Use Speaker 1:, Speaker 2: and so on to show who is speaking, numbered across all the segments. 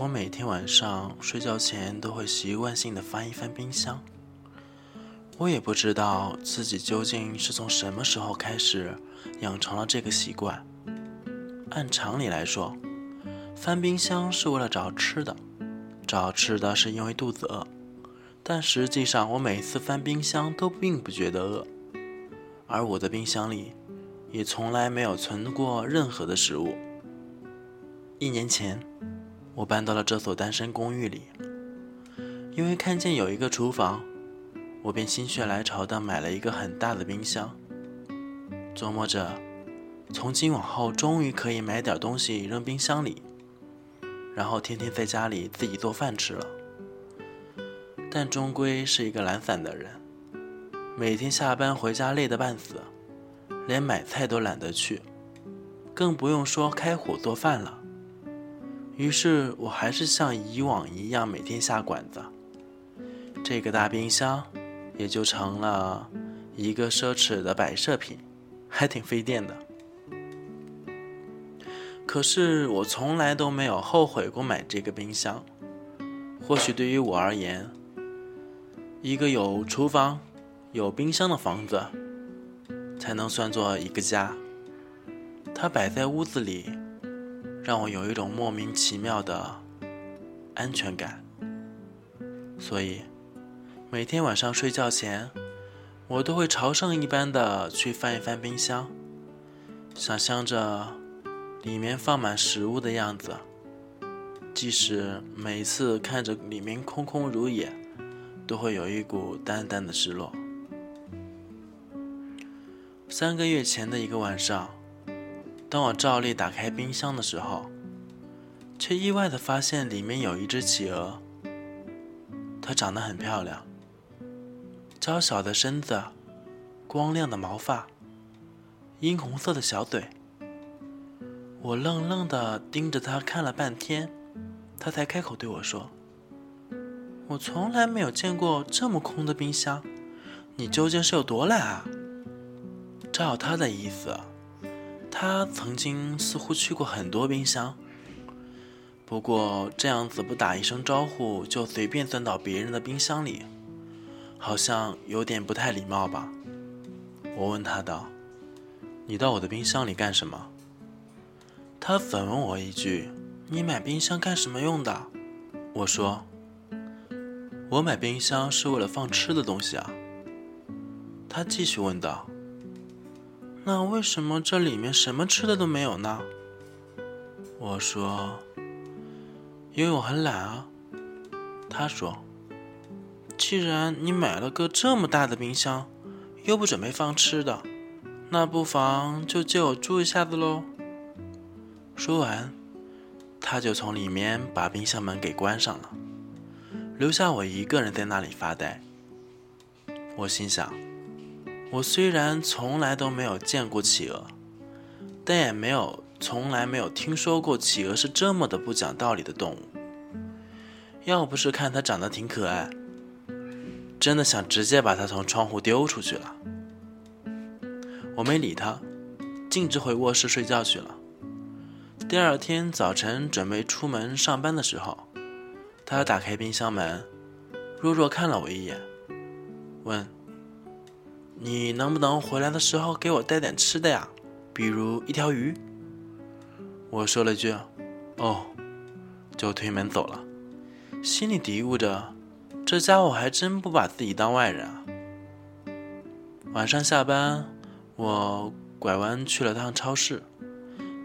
Speaker 1: 我每天晚上睡觉前都会习惯性的翻一翻冰箱。我也不知道自己究竟是从什么时候开始养成了这个习惯。按常理来说，翻冰箱是为了找吃的，找吃的是因为肚子饿。但实际上，我每次翻冰箱都并不觉得饿，而我的冰箱里也从来没有存过任何的食物。一年前，我搬到了这所单身公寓里，因为看见有一个厨房。我便心血来潮的买了一个很大的冰箱，琢磨着从今往后终于可以买点东西扔冰箱里，然后天天在家里自己做饭吃了。但终归是一个懒散的人，每天下班回家累得半死，连买菜都懒得去，更不用说开火做饭了。于是我还是像以往一样每天下馆子。这个大冰箱。也就成了一个奢侈的摆设品，还挺费电的。可是我从来都没有后悔过买这个冰箱。或许对于我而言，一个有厨房、有冰箱的房子，才能算作一个家。它摆在屋子里，让我有一种莫名其妙的安全感。所以。每天晚上睡觉前，我都会朝圣一般的去翻一翻冰箱，想象着里面放满食物的样子。即使每次看着里面空空如也，都会有一股淡淡的失落。三个月前的一个晚上，当我照例打开冰箱的时候，却意外的发现里面有一只企鹅，它长得很漂亮。娇小的身子，光亮的毛发，殷红色的小嘴。我愣愣的盯着它看了半天，它才开口对我说：“我从来没有见过这么空的冰箱，你究竟是有多懒啊？”照他的意思，他曾经似乎去过很多冰箱，不过这样子不打一声招呼就随便钻到别人的冰箱里。好像有点不太礼貌吧？我问他道：“你到我的冰箱里干什么？”他反问我一句：“你买冰箱干什么用的？”我说：“我买冰箱是为了放吃的东西啊。”他继续问道：“那为什么这里面什么吃的都没有呢？”我说：“因为我很懒啊。”他说。既然你买了个这么大的冰箱，又不准备放吃的，那不妨就借我住一下子喽。说完，他就从里面把冰箱门给关上了，留下我一个人在那里发呆。我心想，我虽然从来都没有见过企鹅，但也没有从来没有听说过企鹅是这么的不讲道理的动物。要不是看它长得挺可爱。真的想直接把它从窗户丢出去了。我没理他，径直回卧室睡觉去了。第二天早晨准备出门上班的时候，他打开冰箱门，弱弱看了我一眼，问：“你能不能回来的时候给我带点吃的呀？比如一条鱼？”我说了句：“哦”，就推门走了，心里嘀咕着。这家伙还真不把自己当外人啊！晚上下班，我拐弯去了趟超市，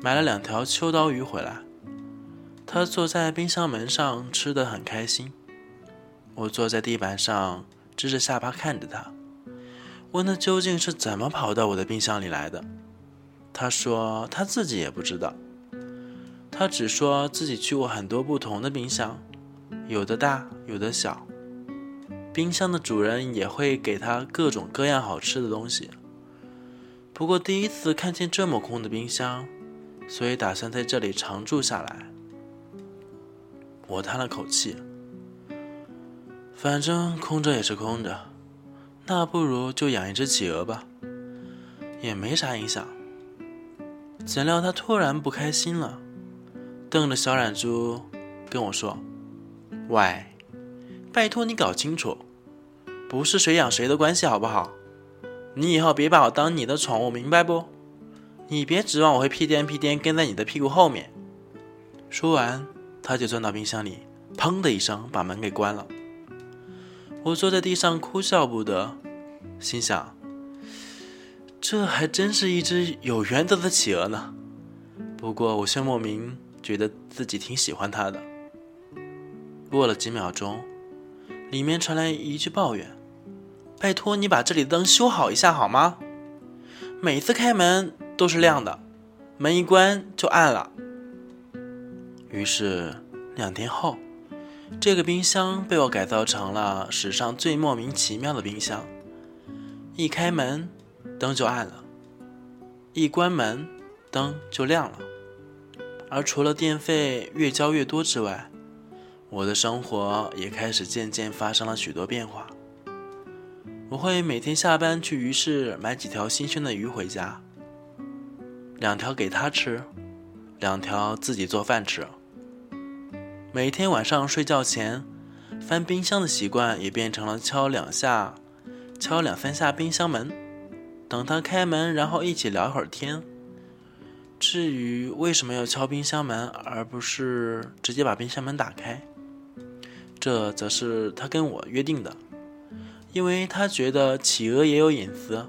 Speaker 1: 买了两条秋刀鱼回来。他坐在冰箱门上吃的很开心，我坐在地板上支着下巴看着他，问他究竟是怎么跑到我的冰箱里来的。他说他自己也不知道，他只说自己去过很多不同的冰箱，有的大，有的小。冰箱的主人也会给他各种各样好吃的东西。不过第一次看见这么空的冰箱，所以打算在这里常住下来。我叹了口气，反正空着也是空着，那不如就养一只企鹅吧，也没啥影响。怎料他突然不开心了，瞪着小懒猪，跟我说：“喂，拜托你搞清楚，不是谁养谁的关系，好不好？你以后别把我当你的宠物，明白不？你别指望我会屁颠屁颠跟在你的屁股后面。”说完，他就钻到冰箱里，砰的一声把门给关了。我坐在地上哭笑不得，心想：这还真是一只有原则的企鹅呢。不过我却莫名觉得自己挺喜欢它的。过了几秒钟，里面传来一句抱怨：“拜托你把这里的灯修好一下好吗？每次开门都是亮的，门一关就暗了。”于是两天后，这个冰箱被我改造成了史上最莫名其妙的冰箱：一开门灯就暗了，一关门灯就亮了。而除了电费越交越多之外，我的生活也开始渐渐发生了许多变化。我会每天下班去鱼市买几条新鲜的鱼回家，两条给他吃，两条自己做饭吃。每天晚上睡觉前翻冰箱的习惯也变成了敲两下、敲两三下冰箱门，等他开门，然后一起聊会儿天。至于为什么要敲冰箱门，而不是直接把冰箱门打开？这则是他跟我约定的，因为他觉得企鹅也有隐私，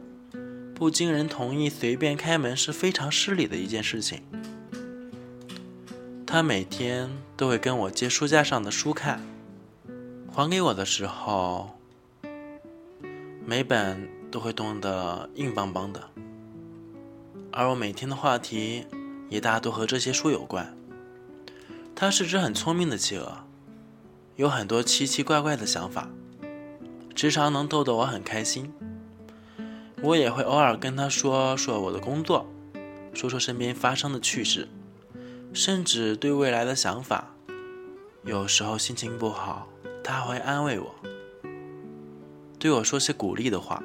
Speaker 1: 不经人同意随便开门是非常失礼的一件事情。他每天都会跟我借书架上的书看，还给我的时候，每本都会冻得硬邦邦的。而我每天的话题也大多和这些书有关。他是只很聪明的企鹅。有很多奇奇怪怪的想法，时常能逗得我很开心。我也会偶尔跟他说说我的工作，说说身边发生的趣事，甚至对未来的想法。有时候心情不好，他会安慰我，对我说些鼓励的话。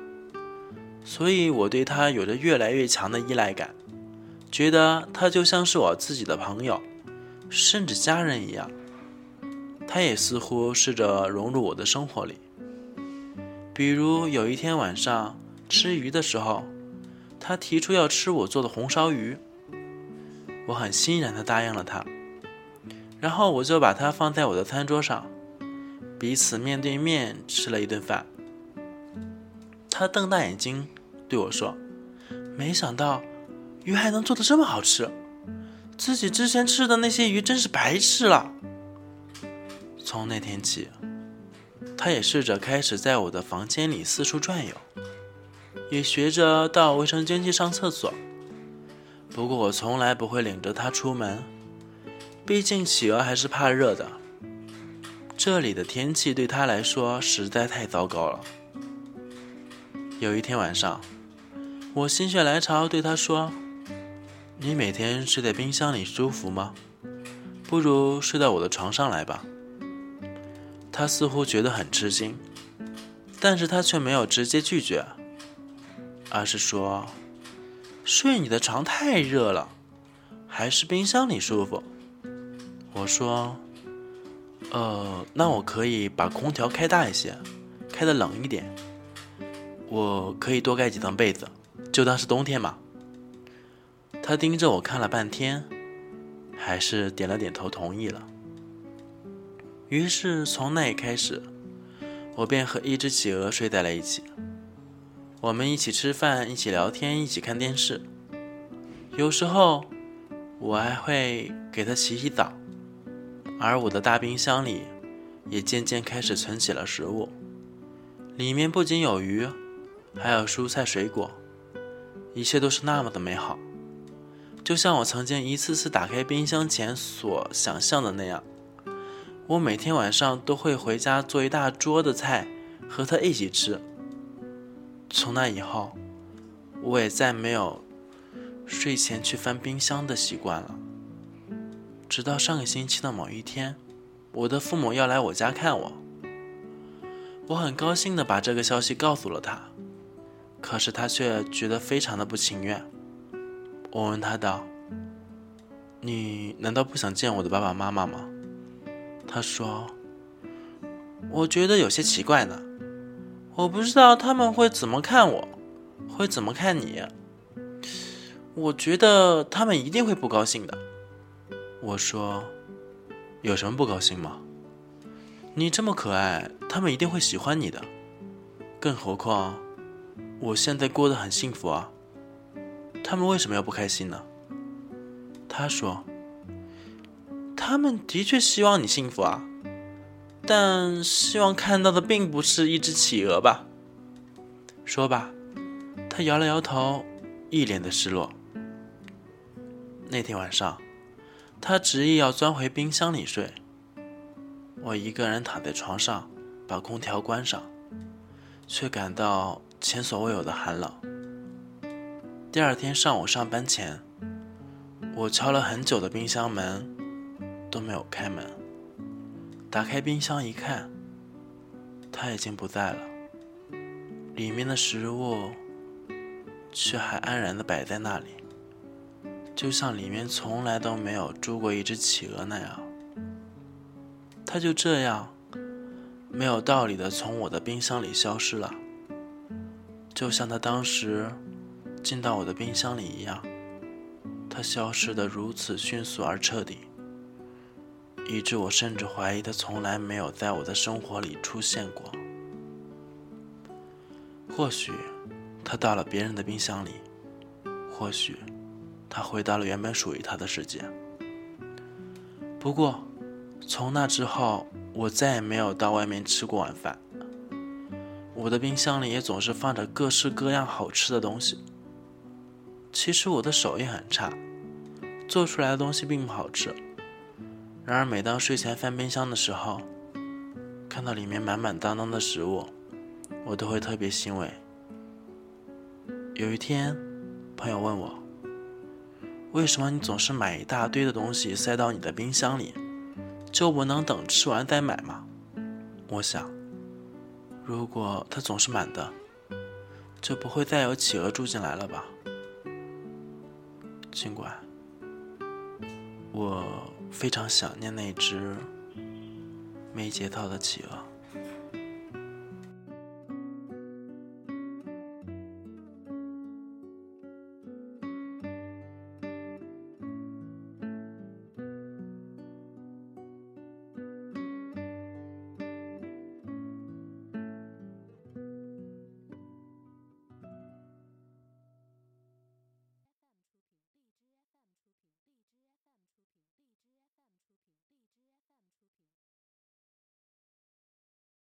Speaker 1: 所以我对他有着越来越强的依赖感，觉得他就像是我自己的朋友，甚至家人一样。他也似乎试着融入我的生活里。比如有一天晚上吃鱼的时候，他提出要吃我做的红烧鱼，我很欣然的答应了他。然后我就把它放在我的餐桌上，彼此面对面吃了一顿饭。他瞪大眼睛对我说：“没想到鱼还能做的这么好吃，自己之前吃的那些鱼真是白吃了。”从那天起，他也试着开始在我的房间里四处转悠，也学着到卫生间去上厕所。不过我从来不会领着他出门，毕竟企鹅还是怕热的。这里的天气对他来说实在太糟糕了。有一天晚上，我心血来潮对他说：“你每天睡在冰箱里舒服吗？不如睡到我的床上来吧。”他似乎觉得很吃惊，但是他却没有直接拒绝，而是说：“睡你的床太热了，还是冰箱里舒服。”我说：“呃，那我可以把空调开大一些，开的冷一点。我可以多盖几层被子，就当是冬天嘛。”他盯着我看了半天，还是点了点头，同意了。于是从那一开始，我便和一只企鹅睡在了一起。我们一起吃饭，一起聊天，一起看电视。有时候，我还会给它洗洗澡。而我的大冰箱里，也渐渐开始存起了食物。里面不仅有鱼，还有蔬菜水果，一切都是那么的美好，就像我曾经一次次打开冰箱前所想象的那样。我每天晚上都会回家做一大桌的菜，和他一起吃。从那以后，我也再没有睡前去翻冰箱的习惯了。直到上个星期的某一天，我的父母要来我家看我，我很高兴的把这个消息告诉了他，可是他却觉得非常的不情愿。我问他道：“你难道不想见我的爸爸妈妈吗？”他说：“我觉得有些奇怪呢，我不知道他们会怎么看我，会怎么看你。我觉得他们一定会不高兴的。”我说：“有什么不高兴吗？你这么可爱，他们一定会喜欢你的。更何况，我现在过得很幸福啊。他们为什么要不开心呢？”他说。他们的确希望你幸福啊，但希望看到的并不是一只企鹅吧？说吧，他摇了摇头，一脸的失落。那天晚上，他执意要钻回冰箱里睡。我一个人躺在床上，把空调关上，却感到前所未有的寒冷。第二天上午上班前，我敲了很久的冰箱门。都没有开门。打开冰箱一看，他已经不在了。里面的食物却还安然的摆在那里，就像里面从来都没有住过一只企鹅那样。他就这样没有道理的从我的冰箱里消失了，就像他当时进到我的冰箱里一样。他消失的如此迅速而彻底。以致我甚至怀疑他从来没有在我的生活里出现过。或许他到了别人的冰箱里，或许他回到了原本属于他的世界。不过，从那之后，我再也没有到外面吃过晚饭。我的冰箱里也总是放着各式各样好吃的东西。其实我的手艺很差，做出来的东西并不好吃。然而，每当睡前翻冰箱的时候，看到里面满满当当的食物，我都会特别欣慰。有一天，朋友问我：“为什么你总是买一大堆的东西塞到你的冰箱里，就不能等吃完再买吗？”我想，如果它总是满的，就不会再有企鹅住进来了吧。尽管我。非常想念那只没解套的企鹅。